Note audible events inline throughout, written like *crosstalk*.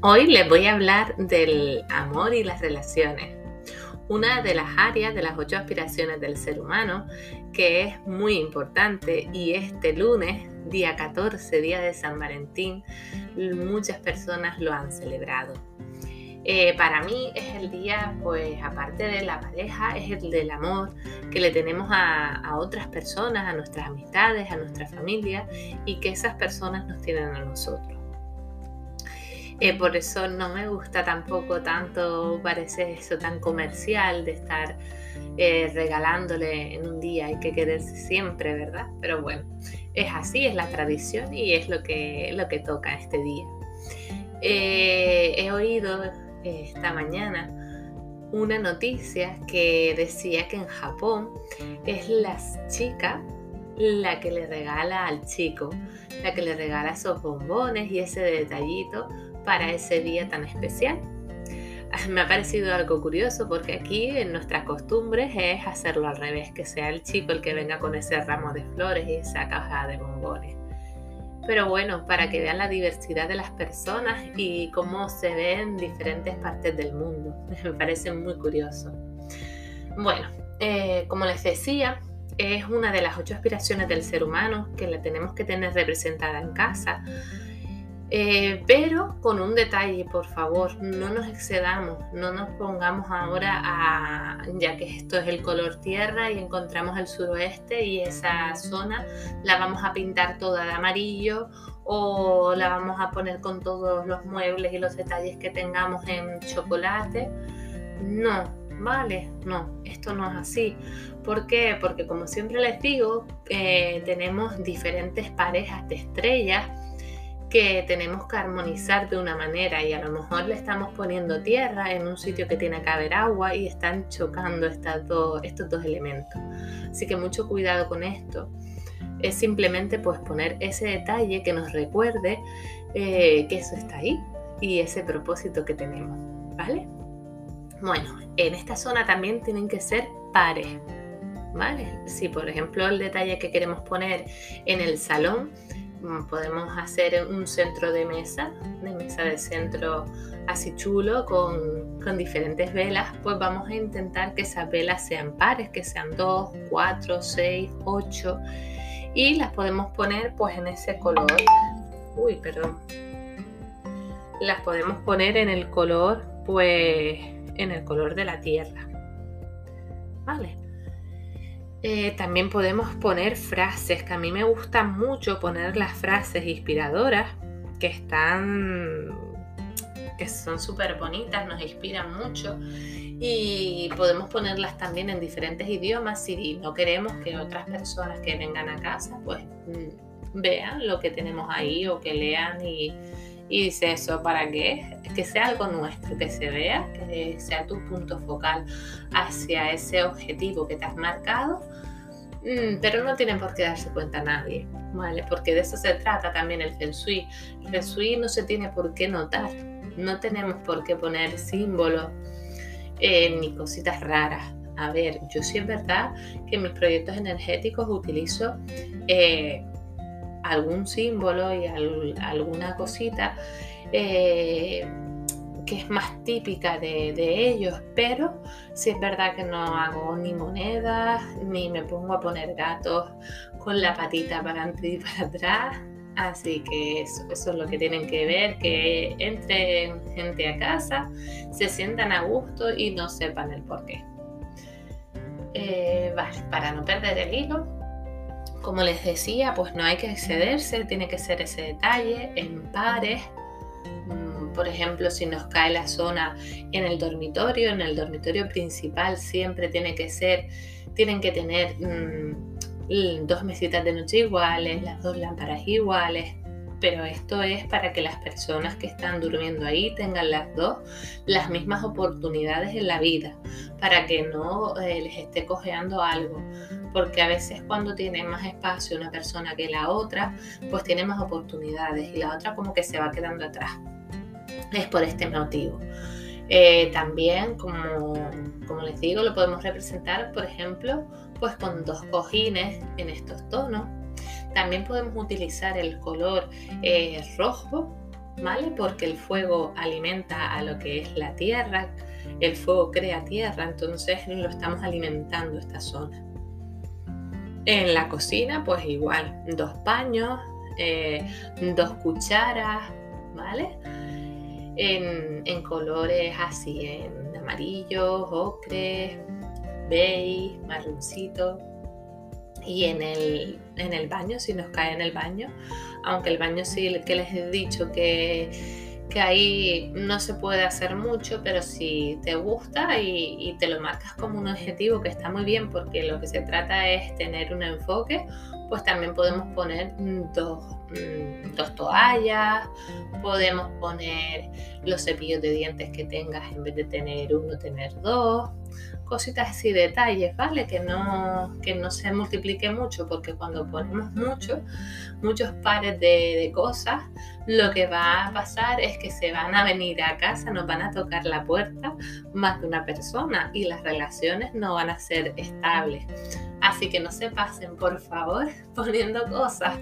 Hoy les voy a hablar del amor y las relaciones, una de las áreas de las ocho aspiraciones del ser humano que es muy importante y este lunes, día 14, día de San Valentín, muchas personas lo han celebrado. Eh, para mí es el día, pues aparte de la pareja, es el del amor que le tenemos a, otras personas, a nuestras amistades, a nuestra familia y que esas personas nos tienen a nosotros. Eh, por eso no me gusta tampoco tanto, parece eso tan comercial de estar eh, regalándole en un día, hay que quererse siempre, ¿verdad? Pero bueno, es así, es la tradición y es lo que, lo que toca este día. he oído esta mañana una noticia que decía que en Japón es la chica la que le regala al chico, la que le regala esos bombones y ese detallito para ese día tan especial. Me ha parecido algo curioso porque aquí en nuestras costumbres es hacerlo al revés, que sea el chico el que venga con ese ramo de flores y esa caja de bombones pero bueno, para que vean la diversidad de las personas y cómo se ve en diferentes partes del mundo. *laughs* Me parece muy curioso. Bueno, eh, como les decía, es una de las ocho aspiraciones del ser humano que la tenemos que tener representada en casa eh, pero con un detalle, por favor, no nos excedamos, no nos pongamos ahora a, ya que esto es el color tierra y encontramos el suroeste y esa zona la vamos a pintar toda de amarillo o la vamos a poner con todos los muebles y los detalles que tengamos en chocolate. No, vale, no, esto no es así. ¿Por qué? Porque como siempre les digo, eh, tenemos diferentes parejas de estrellas que tenemos que armonizar de una manera y a lo mejor le estamos poniendo tierra en un sitio que tiene que haber agua y están chocando estos dos elementos. Así que mucho cuidado con esto. Es simplemente pues poner ese detalle que nos recuerde eh, que eso está ahí y ese propósito que tenemos, ¿vale? Bueno, en esta zona también tienen que ser pares, ¿vale? Si por ejemplo el detalle que queremos poner en el salón podemos hacer un centro de mesa, de mesa de centro así chulo con, con, diferentes velas, pues vamos a intentar que esas velas sean pares, que sean 2, 4, 6, 8 y las podemos poner pues en ese color. Uy, perdón. Las podemos poner en el color pues en el color de la tierra. ¿Vale? Eh, también podemos poner frases, que a mí me gusta mucho poner las frases inspiradoras, que están, que son súper bonitas, nos inspiran mucho y podemos ponerlas también en diferentes idiomas si no queremos que otras personas que vengan a casa pues mm, vean lo que tenemos ahí o que lean y, y dice eso, ¿para qué? Que sea algo nuestro, que se vea, que sea tu punto focal hacia ese objetivo que te has marcado, mm, pero no tiene por qué darse cuenta nadie, ¿vale? Porque de eso se trata también el Feng Shui. El Feng Shui no se tiene por qué notar, no tenemos por qué poner símbolos eh, ni cositas raras. A ver, yo sí es verdad que en mis proyectos energéticos utilizo... Eh, algún símbolo y alguna cosita eh, más típica de, ellos, pero sí es verdad que no hago ni monedas, ni me pongo a poner gatos con la patita para adelante y para atrás. Así que eso, es lo que tienen que ver, que entren gente a casa, se sientan a gusto y no sepan el por qué. Eh, para no perder el hilo, como les decía, pues no hay que excederse, tiene que ser ese detalle en pares. Por ejemplo, si nos cae la zona en el dormitorio, en el dormitorio principal siempre tiene que ser, tienen que tener mm, dos mesitas de noche iguales, las dos lámparas iguales, pero esto es para que las personas que están durmiendo ahí tengan las dos las mismas oportunidades en la vida, para que no eh, les esté cojeando algo, porque a veces cuando tiene más espacio una persona que la otra, pues tiene más oportunidades y la otra como que se va quedando atrás. Es por este motivo. Eh, también, como, como les digo, lo podemos representar, por ejemplo, pues con dos cojines en estos tonos también podemos utilizar el color eh, rojo, ¿vale? Porque el fuego alimenta a lo que es la tierra, el fuego crea tierra, entonces lo estamos alimentando esta zona. En la cocina, pues igual, dos paños, eh, dos cucharas, ¿vale? En, colores así, en amarillo, ocre, beige, marroncito. Y en el, en el baño, si nos cae en el baño, aunque el baño sí que les he dicho que, que ahí no se puede hacer mucho, pero si te gusta y, te lo marcas como un objetivo que está muy bien porque lo que se trata es tener un enfoque, pues también podemos poner dos, mm, dos toallas, podemos poner los cepillos de dientes que tengas en vez de tener uno, tener dos cositas así, detalles, ¿vale? Que no, que no se multiplique mucho, porque cuando ponemos mucho, muchos pares de, cosas, lo que va a pasar es que se van a venir a casa, nos van a tocar la puerta más de una persona y las relaciones no van a ser estables. Así que no se pasen, por favor, *laughs* poniendo cosas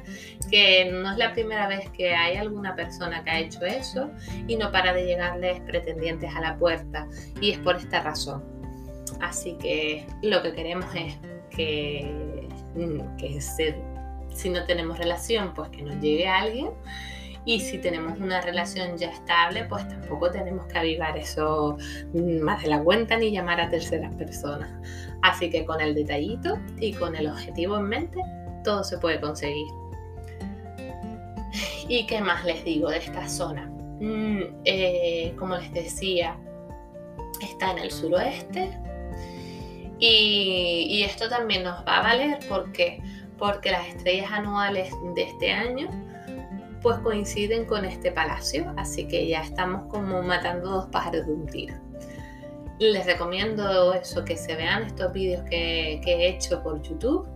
que no es la primera vez que hay alguna persona que ha hecho eso y no para de llegarles pretendientes a la puerta. Y es por esta razón Así que lo que queremos es que, mm, que si no tenemos relación, pues que nos llegue alguien. Y si tenemos una relación ya estable, pues tampoco tenemos que avivar eso más de la cuenta ni llamar a terceras personas. Así que con el detallito y con el objetivo en mente, todo se puede conseguir. ¿Y qué más les digo de esta zona? Mm, eh, como les decía, está en el suroeste, y, esto también nos va a valer porque, porque las estrellas anuales de este año pues coinciden con este palacio, así que ya estamos como matando dos pájaros de un tiro. Les recomiendo eso, que se vean estos vídeos que, he hecho por YouTube,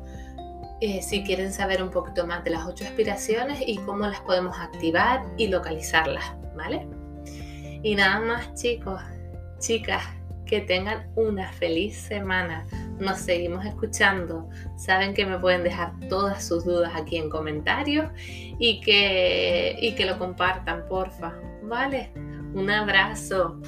eh, si quieren saber un poquito más de las ocho aspiraciones y cómo las podemos activar y localizarlas, ¿vale? Y nada más chicos, chicas, que tengan una feliz semana. Nos seguimos escuchando. Saben que me pueden dejar todas sus dudas aquí en comentarios y que, y que lo compartan, porfa. ¿Vale? Un abrazo.